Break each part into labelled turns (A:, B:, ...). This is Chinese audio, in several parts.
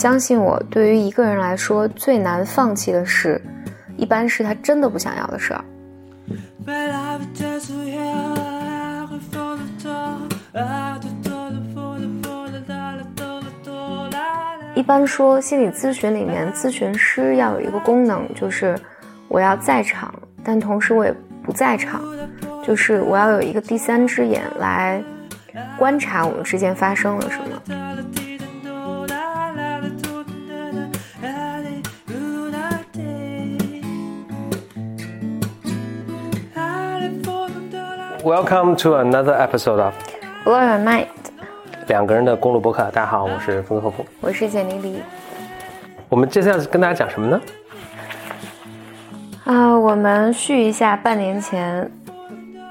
A: 相信我，对于一个人来说，最难放弃的事，一般是他真的不想要的事儿。一般说，心理咨询里面，咨询师要有一个功能，就是我要在场，但同时我也不在场，就是我要有一个第三只眼来观察我们之间发生了什么。
B: Welcome to another episode of
A: Blow Your Mind。
B: 两个人的公路博客。大家好，我是冯克普，
A: 我是简丽丽。
B: 我们这次要跟大家讲什么呢？
A: 啊，我们续一下半年前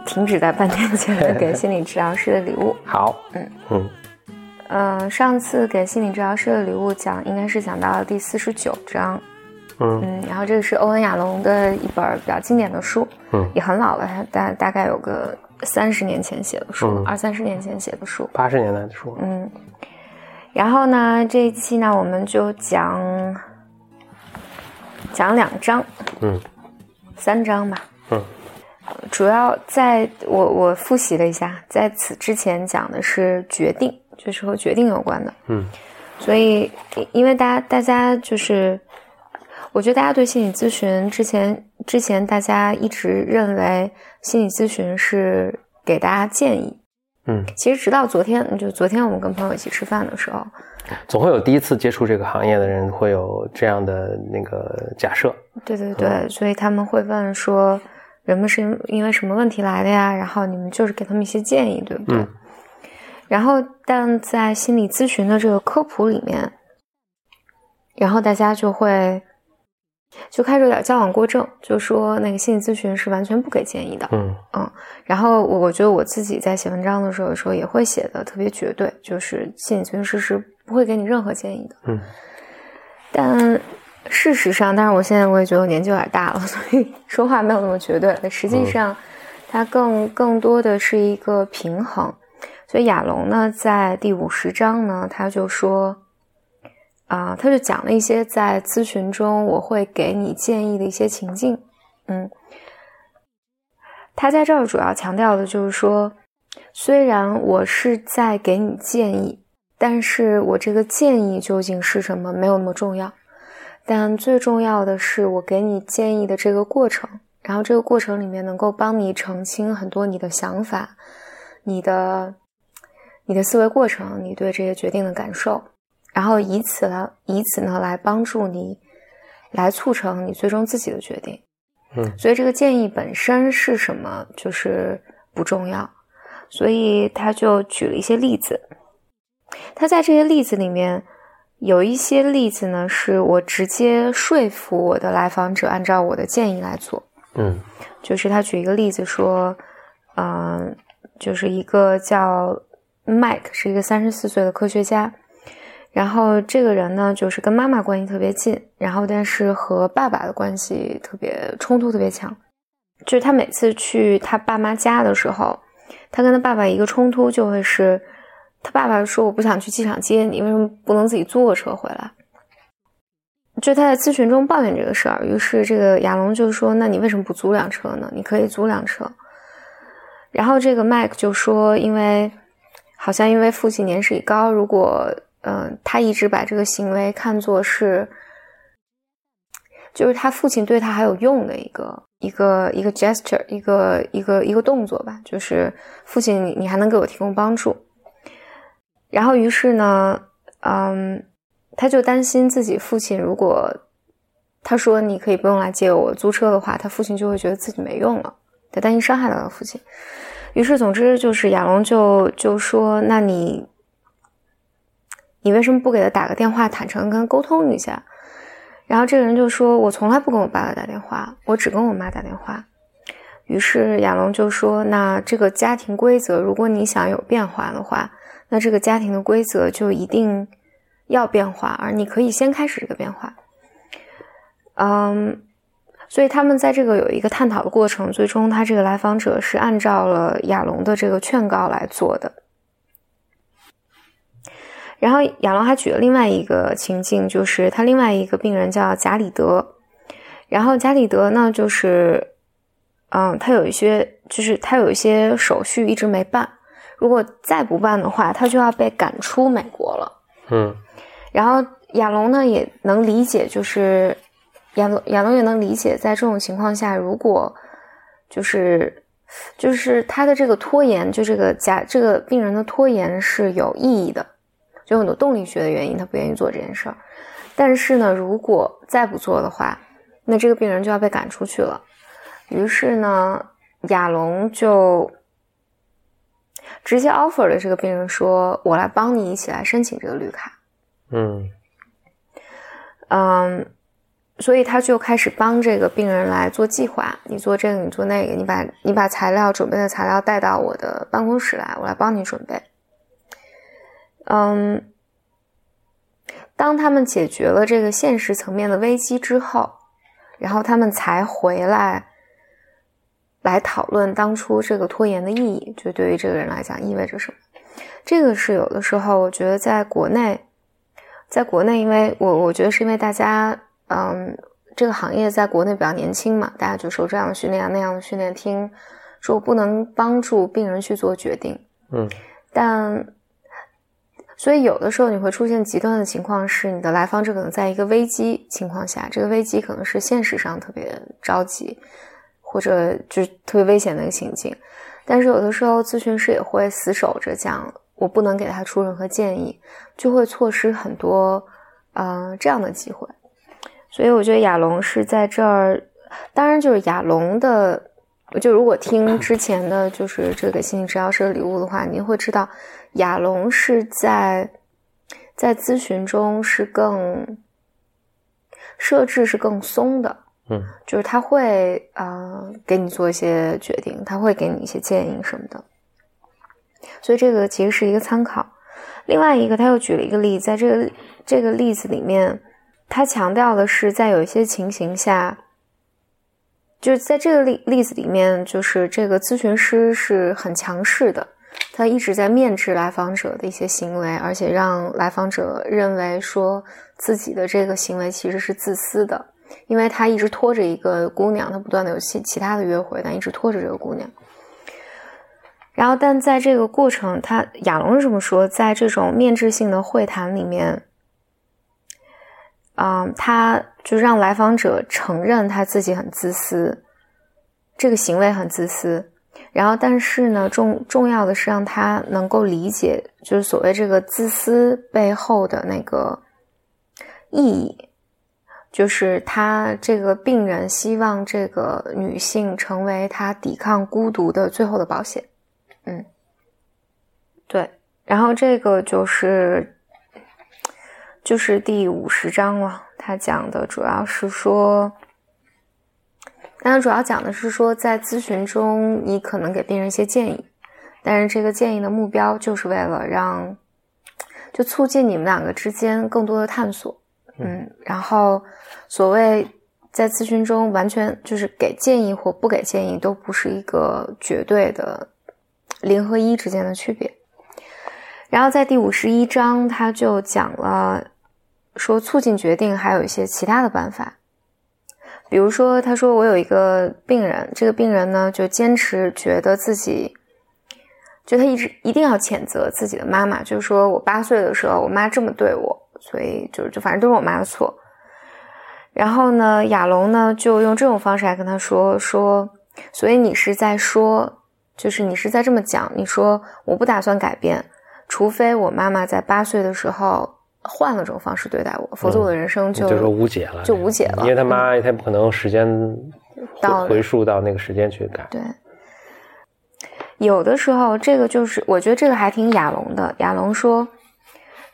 A: 停止在半年前给心理治疗师的礼物。
B: 好，嗯嗯
A: 嗯，上次给心理治疗师的礼物讲，应该是讲到了第四十九章。
B: 嗯
A: 嗯，然后这个是欧文亚龙的一本比较经典的书，
B: 嗯，
A: 也很老了，它大大概有个三十年前写的书，二三十年前写的书，
B: 八十年代的书，
A: 嗯。然后呢，这一期呢，我们就讲讲两章，
B: 嗯，
A: 三章吧，
B: 嗯。
A: 主要在我我复习了一下，在此之前讲的是决定，就是和决定有关的，
B: 嗯。
A: 所以，因为大家大家就是。我觉得大家对心理咨询之前之前，大家一直认为心理咨询是给大家建议。
B: 嗯，
A: 其实直到昨天，就昨天我们跟朋友一起吃饭的时候，
B: 总会有第一次接触这个行业的人会有这样的那个假设。
A: 对对对，所以他们会问说，人们是因为什么问题来的呀？然后你们就是给他们一些建议，对不对？然后，但在心理咨询的这个科普里面，然后大家就会。就开始有点矫枉过正，就说那个心理咨询是完全不给建议的。
B: 嗯
A: 嗯，然后我我觉得我自己在写文章的时候，有时候也会写的特别绝对，就是心理咨询师是不会给你任何建议的。
B: 嗯，
A: 但事实上，但是我现在我也觉得我年纪有点大了，所以说话没有那么绝对。实际上，它更更多的是一个平衡。所以亚龙呢，在第五十章呢，他就说。啊，他就讲了一些在咨询中我会给你建议的一些情境，嗯，他在这儿主要强调的就是说，虽然我是在给你建议，但是我这个建议究竟是什么没有那么重要，但最重要的是我给你建议的这个过程，然后这个过程里面能够帮你澄清很多你的想法，你的你的思维过程，你对这些决定的感受。然后以此来，以此呢来帮助你，来促成你最终自己的决定。
B: 嗯，
A: 所以这个建议本身是什么，就是不重要。所以他就举了一些例子。他在这些例子里面，有一些例子呢，是我直接说服我的来访者按照我的建议来做。
B: 嗯，
A: 就是他举一个例子说，嗯，就是一个叫 Mike，是一个三十四岁的科学家。然后这个人呢，就是跟妈妈关系特别近，然后但是和爸爸的关系特别冲突特别强。就是他每次去他爸妈家的时候，他跟他爸爸一个冲突就会是，他爸爸说我不想去机场接你，为什么不能自己坐车回来？就他在咨询中抱怨这个事儿，于是这个亚龙就说：“那你为什么不租辆车呢？你可以租辆车。”然后这个麦克就说：“因为好像因为父亲年事已高，如果……”嗯，他一直把这个行为看作是，就是他父亲对他还有用的一个一个一个 gesture，一个一个一个动作吧，就是父亲你还能给我提供帮助。然后于是呢，嗯，他就担心自己父亲如果他说你可以不用来接我租车的话，他父亲就会觉得自己没用了，他担心伤害到他父亲。于是总之就是亚龙就就说那你。你为什么不给他打个电话，坦诚跟他沟通一下？然后这个人就说：“我从来不跟我爸爸打电话，我只跟我妈打电话。”于是亚龙就说：“那这个家庭规则，如果你想有变化的话，那这个家庭的规则就一定要变化，而你可以先开始这个变化。”嗯，所以他们在这个有一个探讨的过程，最终他这个来访者是按照了亚龙的这个劝告来做的。然后亚龙还举了另外一个情境，就是他另外一个病人叫贾里德，然后贾里德呢，就是，嗯，他有一些，就是他有一些手续一直没办，如果再不办的话，他就要被赶出美国了。
B: 嗯。
A: 然后亚龙呢也能理解，就是亚龙亚龙也能理解，在这种情况下，如果就是就是他的这个拖延，就这个假这个病人的拖延是有意义的，就有很多动力学的原因，他不愿意做这件事儿。但是呢，如果再不做的话，那这个病人就要被赶出去了。于是呢，亚龙就直接 offer 了这个病人说：“我来帮你一起来申请这个绿卡。”
B: 嗯
A: 嗯，所以他就开始帮这个病人来做计划，你做这个，你做那个，你把你把材料准备的材料带到我的办公室来，我来帮你准备。嗯，当他们解决了这个现实层面的危机之后，然后他们才回来来讨论当初这个拖延的意义，就对于这个人来讲意味着什么。这个是有的时候，我觉得在国内。在国内，因为我我觉得是因为大家，嗯，这个行业在国内比较年轻嘛，大家就受这样的训练、那样的训练，听说不能帮助病人去做决定，
B: 嗯
A: 但所以有的时候你会出现极端的情况，是你的来访者可能在一个危机情况下，这个危机可能是现实上特别着急，或者就是特别危险的一个情境，但是有的时候咨询师也会死守着讲。我不能给他出任何建议，就会错失很多，呃，这样的机会。所以我觉得亚龙是在这儿，当然就是亚龙的，就如果听之前的就是这个心理治疗师的礼物的话，您会知道亚龙是在在咨询中是更设置是更松的，
B: 嗯，
A: 就是他会呃给你做一些决定，他会给你一些建议什么的。所以这个其实是一个参考。另外一个，他又举了一个例子，在这个这个例子里面，他强调的是，在有一些情形下，就是在这个例例子里面，就是这个咨询师是很强势的，他一直在面质来访者的一些行为，而且让来访者认为说自己的这个行为其实是自私的，因为他一直拖着一个姑娘，他不断的有其其他的约会，但一直拖着这个姑娘。然后，但在这个过程，他亚龙是这么说，在这种面质性的会谈里面，嗯，他就让来访者承认他自己很自私，这个行为很自私。然后，但是呢，重重要的是让他能够理解，就是所谓这个自私背后的那个意义，就是他这个病人希望这个女性成为他抵抗孤独的最后的保险。嗯，对，然后这个就是就是第五十章了。他讲的主要是说，当然主要讲的是说，在咨询中你可能给病人一些建议，但是这个建议的目标就是为了让就促进你们两个之间更多的探索。嗯，然后所谓在咨询中完全就是给建议或不给建议都不是一个绝对的。零和一之间的区别，然后在第五十一章，他就讲了说促进决定还有一些其他的办法，比如说，他说我有一个病人，这个病人呢就坚持觉得自己，就他一直一定要谴责自己的妈妈，就是说我八岁的时候，我妈这么对我，所以就就反正都是我妈的错。然后呢，亚龙呢就用这种方式来跟他说说，所以你是在说。就是你是在这么讲，你说我不打算改变，除非我妈妈在八岁的时候换了种方式对待我，否则我的人生就、
B: 嗯、就说无解了，
A: 就无解了。
B: 因为他妈，
A: 嗯、
B: 他不可能时间
A: 到
B: 回溯到那个时间去改。
A: 对，有的时候这个就是，我觉得这个还挺亚龙的。亚龙说，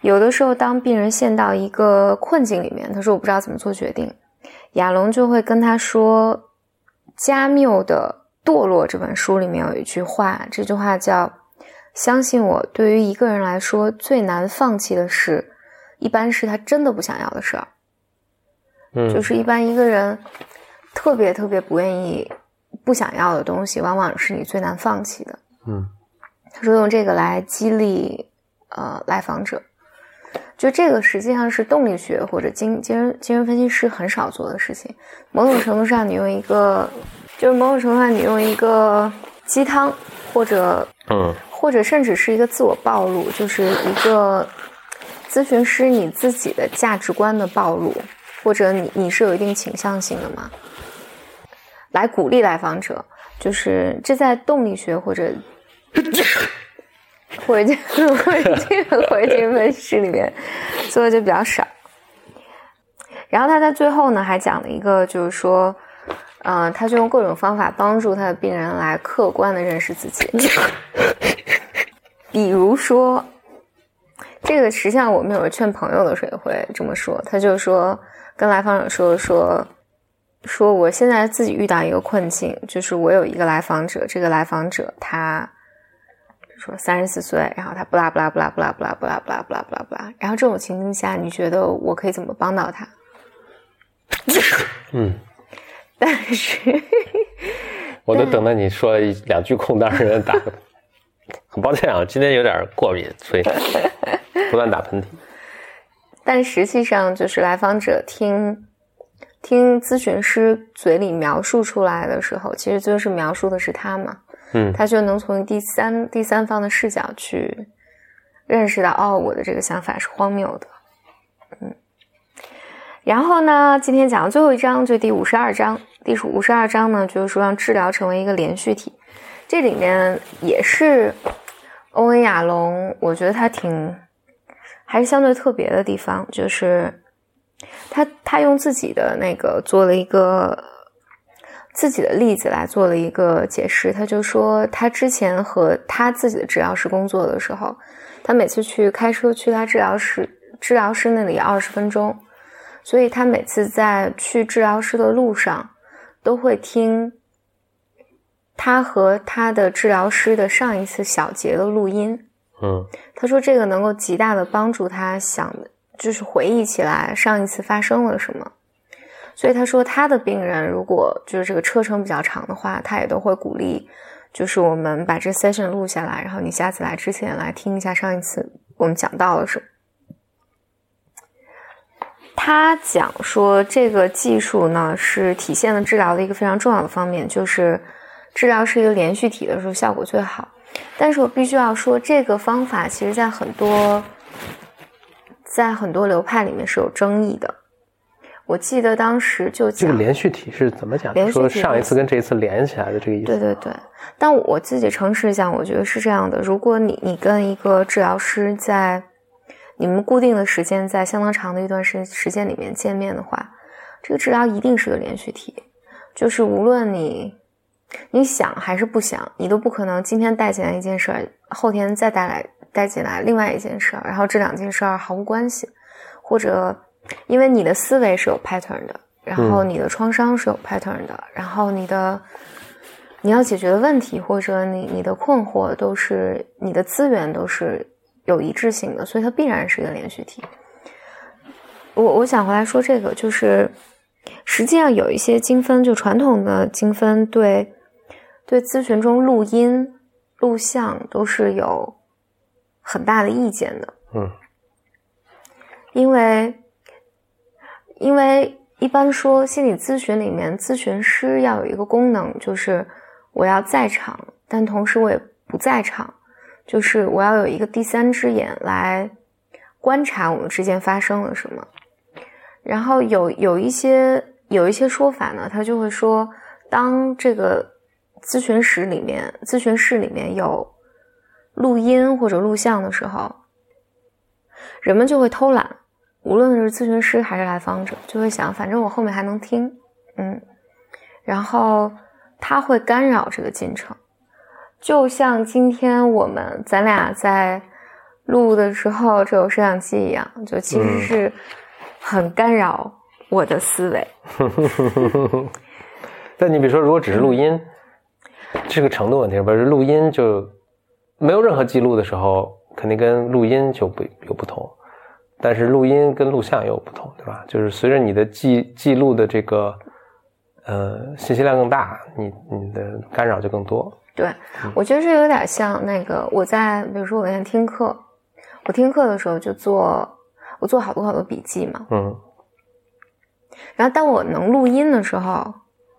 A: 有的时候当病人陷到一个困境里面，他说我不知道怎么做决定，亚龙就会跟他说，加缪的。《堕落》这本书里面有一句话，这句话叫“相信我”。对于一个人来说，最难放弃的事，一般是他真的不想要的事儿。
B: 嗯，
A: 就是一般一个人特别特别不愿意、不想要的东西，往往是你最难放弃的。
B: 嗯，
A: 他说用这个来激励呃来访者。就这个实际上是动力学或者精精神精神分析师很少做的事情。某种程度上，你用一个，就是某种程度上你用一个鸡汤，或者
B: 嗯
A: 或者甚至是一个自我暴露，就是一个咨询师你自己的价值观的暴露，或者你你是有一定倾向性的吗，来鼓励来访者，就是这在动力学或者或者或者这个或者这个分析里面做的就比较少。然后他在最后呢还讲了一个，就是说，嗯、他就用各种方法帮助他的病人来客观的认识自己。比如说，这个实际上我们有时候劝朋友的时候也会这么说，他就说跟来访者说说说我现在自己遇到一个困境，就是我有一个来访者，这个来访者他说三十四岁，然后他不啦不啦不啦不啦不啦不啦不啦不啦不啦不啦，然后这种情境下，你觉得我可以怎么帮到他？
B: 嗯，
A: 但是
B: 我都等到你说一两句空档，人打。很抱歉啊，今天有点过敏，所以 不断打喷嚏。
A: 但实际上就是来访者听听咨询师嘴里描述出来的时候，其实就是描述的是他嘛，
B: 嗯
A: 他就能从第三第三方的视角去认识到，哦，我的这个想法是荒谬的，嗯。然后呢，今天讲的最后一章就第五十二章，第五十二章呢，就是说让治疗成为一个连续体。这里面也是欧文亚龙，我觉得他挺还是相对特别的地方，就是他他用自己的那个做了一个自己的例子来做了一个解释。他就说，他之前和他自己的治疗师工作的时候，他每次去开车去他治疗室治疗师那里二十分钟，所以他每次在去治疗师的路上都会听。他和他的治疗师的上一次小结的录音，
B: 嗯
A: 他说这个能够极大的帮助他想，就是回忆起来上一次发生了什么。所以他说他的病人如果就是这个车程比较长的话，他也都会鼓励，就是我们把这 session 录下来，然后你下次来之前来听一下上一次我们讲到了什么。他讲说这个技术呢是体现了治疗的一个非常重要的方面，就是。治疗是一个连续体的时候效果最好，但是我必须要说，这个方法其实在很多在很多流派里面是有争议的。我记得当时就
B: 这个连续体是怎么讲？
A: 连续体
B: 说上一次跟这一次连起来的这个意思。
A: 对对对，但我自己诚实讲，我觉得是这样的：如果你你跟一个治疗师在你们固定的时间，在相当长的一段时时间里面见面的话，这个治疗一定是个连续体，就是无论你。你想还是不想，你都不可能今天带进来一件事儿，后天再带来带进来另外一件事儿，然后这两件事儿毫无关系，或者因为你的思维是有 pattern 的，然后你的创伤是有 pattern 的，然后你的你要解决的问题或者你你的困惑都是你的资源都是有一致性的，所以它必然是一个连续体。我我想回来说这个，就是实际上有一些精分，就传统的精分对。对咨询中录音、录像都是有很大的意见的。
B: 嗯，
A: 因为因为一般说心理咨询里面，咨询师要有一个功能，就是我要在场，但同时我也不在场，就是我要有一个第三只眼来观察我们之间发生了什么。然后有有一些有一些说法呢，他就会说，当这个。咨询室里面，咨询室里面有录音或者录像的时候，人们就会偷懒，无论是咨询师还是来访者，就会想，反正我后面还能听，嗯，然后他会干扰这个进程，就像今天我们咱俩在录的时候，这有摄像机一样，就其实是很干扰我的思维。
B: 但你比如说，如果只是录音。这个程度问题，不是录音就没有任何记录的时候，肯定跟录音就不有不同。但是录音跟录像也有不同，对吧？就是随着你的记记录的这个呃信息量更大，你你的干扰就更多。
A: 对，我觉得这有点像那个我在比如说我在听课，我听课的时候就做我做好多好多笔记嘛。
B: 嗯，
A: 然后当我能录音的时候，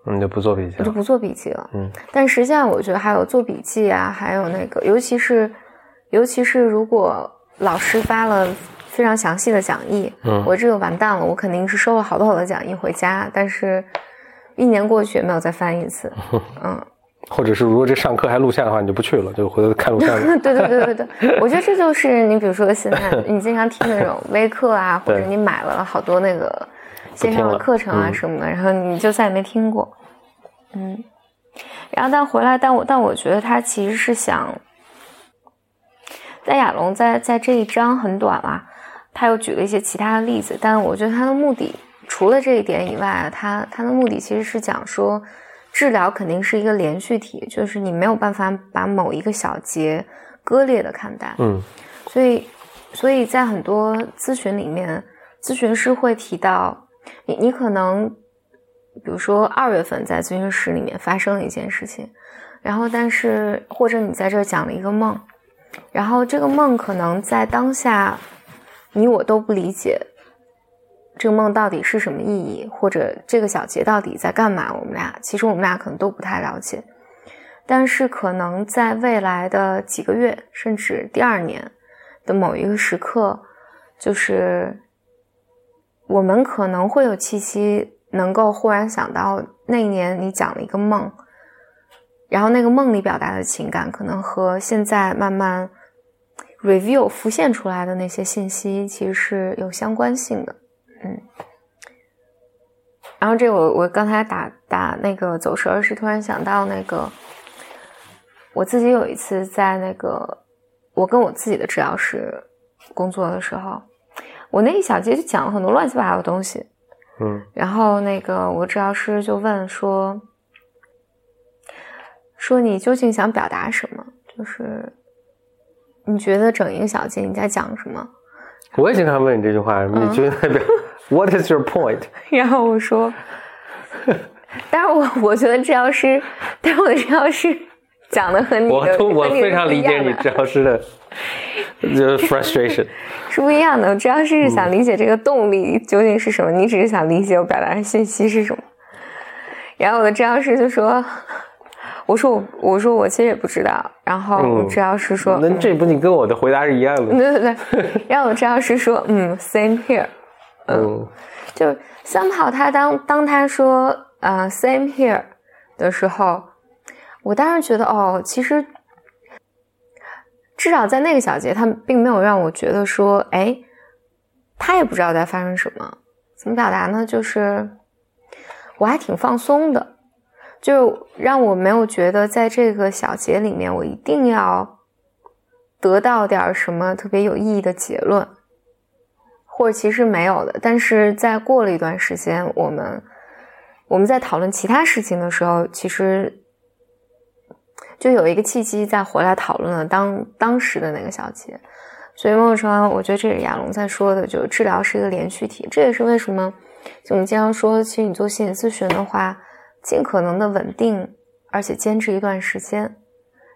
B: 你就不做笔记了。
A: 我就不做笔记了。
B: 嗯，
A: 但实际上我觉得还有做笔记啊，还有那个，尤其是尤其是如果老师发了非常详细的讲义，
B: 嗯
A: 我这个完蛋了，我肯定是收了好多好多讲义回家，但是一年过去也没有再翻一次。嗯，
B: 或者是如果这上课还录像的话，你就不去了，就回头看录像。
A: 对对对对对，我觉得这就是你比如说现在你经常听那种微课啊，或者你买了好多那个线上的课程啊
B: 嗯
A: 什么的，然后你就再也没听过，嗯，然后但回来，但我但我觉得他其实是想，在亚龙在在这一章很短啦，他又举了一些其他的例子，但我觉得他的目的除了这一点以外，他他的目的其实是讲说。治疗肯定是一个连续体，就是你没有办法把某一个小节割裂的看待。
B: 嗯
A: 所以，所以在很多咨询里面，咨询师会提到，你你可能，比如说二月份在咨询室里面发生了一件事情，然后但是或者你在这讲了一个梦，然后这个梦可能在当下，你我都不理解。这个梦到底是什么意义，或者这个小节到底在干嘛？我们俩其实我们俩可能都不太了解，但是可能在未来的几个月，甚至第二年的某一个时刻，就是我们可能会有契机，能够忽然想到那一年你讲了一个梦，然后那个梦里表达的情感，可能和现在慢慢 review 浮现出来的那些信息，其实是有相关性的。嗯，然后这我我刚才打打那个走神儿是突然想到那个，我自己有一次在那个我跟我自己的治疗师工作的时候，我那一小节就讲了很多乱七八糟的东西，
B: 嗯
A: 然后那个我治疗师就问说，说你究竟想表达什么？就是你觉得整一个小节你在讲什么？
B: 我也经常问你这句话，
A: 嗯
B: 你觉得代表 What is your point？
A: 然后我说，但是我我觉得治疗师，但是我的治疗师讲的和你的
B: 我都我非常理解你治疗师的就是 frustration。
A: 是不一样的。治疗师是想理解这个动力究竟是什么，你只是想理解我表达的信息是什么。然后我的治疗师就说：“我说我我说我其实也不知道。”然后治疗师说：“
B: 那这不你跟我的回答是一样的？
A: 对对对。” 然后我治疗师说：“嗯，same here。”
B: 嗯
A: 就 somehow 他当当他说呃 same here 的时候，我当时觉得哦，其实至少在那个小节，他并没有让我觉得说，哎，他也不知道在发生什么。怎么表达呢？就是我还挺放松的，就让我没有觉得在这个小节里面，我一定要得到点什么特别有意义的结论。或者其实没有的，但是在过了一段时间，我们我们在讨论其他事情的时候，其实就有一个契机再回来讨论了当当时的那个小节。所以某种程度上，我觉得这是亚龙在说的，就是治疗是一个连续体。这也是为什么就我们经常说，其实你做心理咨询的话，尽可能的稳定，而且坚持一段时间。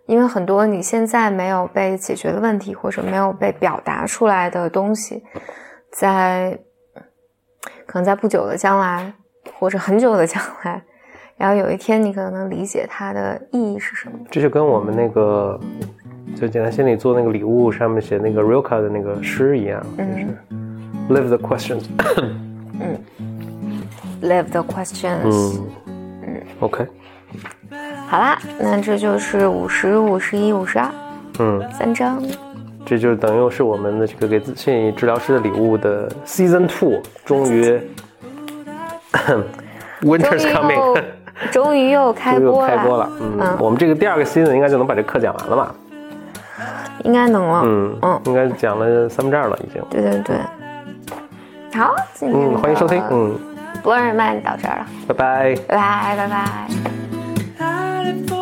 A: 因为很多你现在没有被解决的问题，或者没有被表达出来的东西，在可能在不久的将来，或者很久的将来，然后有一天你可能能理解它的意义是什么。
B: 这就跟我们那个就简单心理做那个礼物上面写那个 Rilke 的那个诗一样，就是 Live the questions。
A: 嗯 Live the questions。
B: 嗯，OK，
A: 好啦，那这就是五十五十一、五十二
B: 嗯，
A: 三张。
B: 这就等于是我们的这个给自心理治疗师的礼物的 Season Two，终于 Winter's coming，
A: 又 终于又开播了，
B: 开播了。嗯，
A: 嗯
B: 我们这个第二个 season 应该就能把这课讲完了吧？
A: 应该能了。
B: 嗯
A: 嗯
B: 应该讲了三分之二了已经。
A: 对对对。好，今天
B: 嗯，欢迎收听。嗯
A: ，Blur Mind 到这儿了，
B: 拜拜。
A: 拜拜拜拜。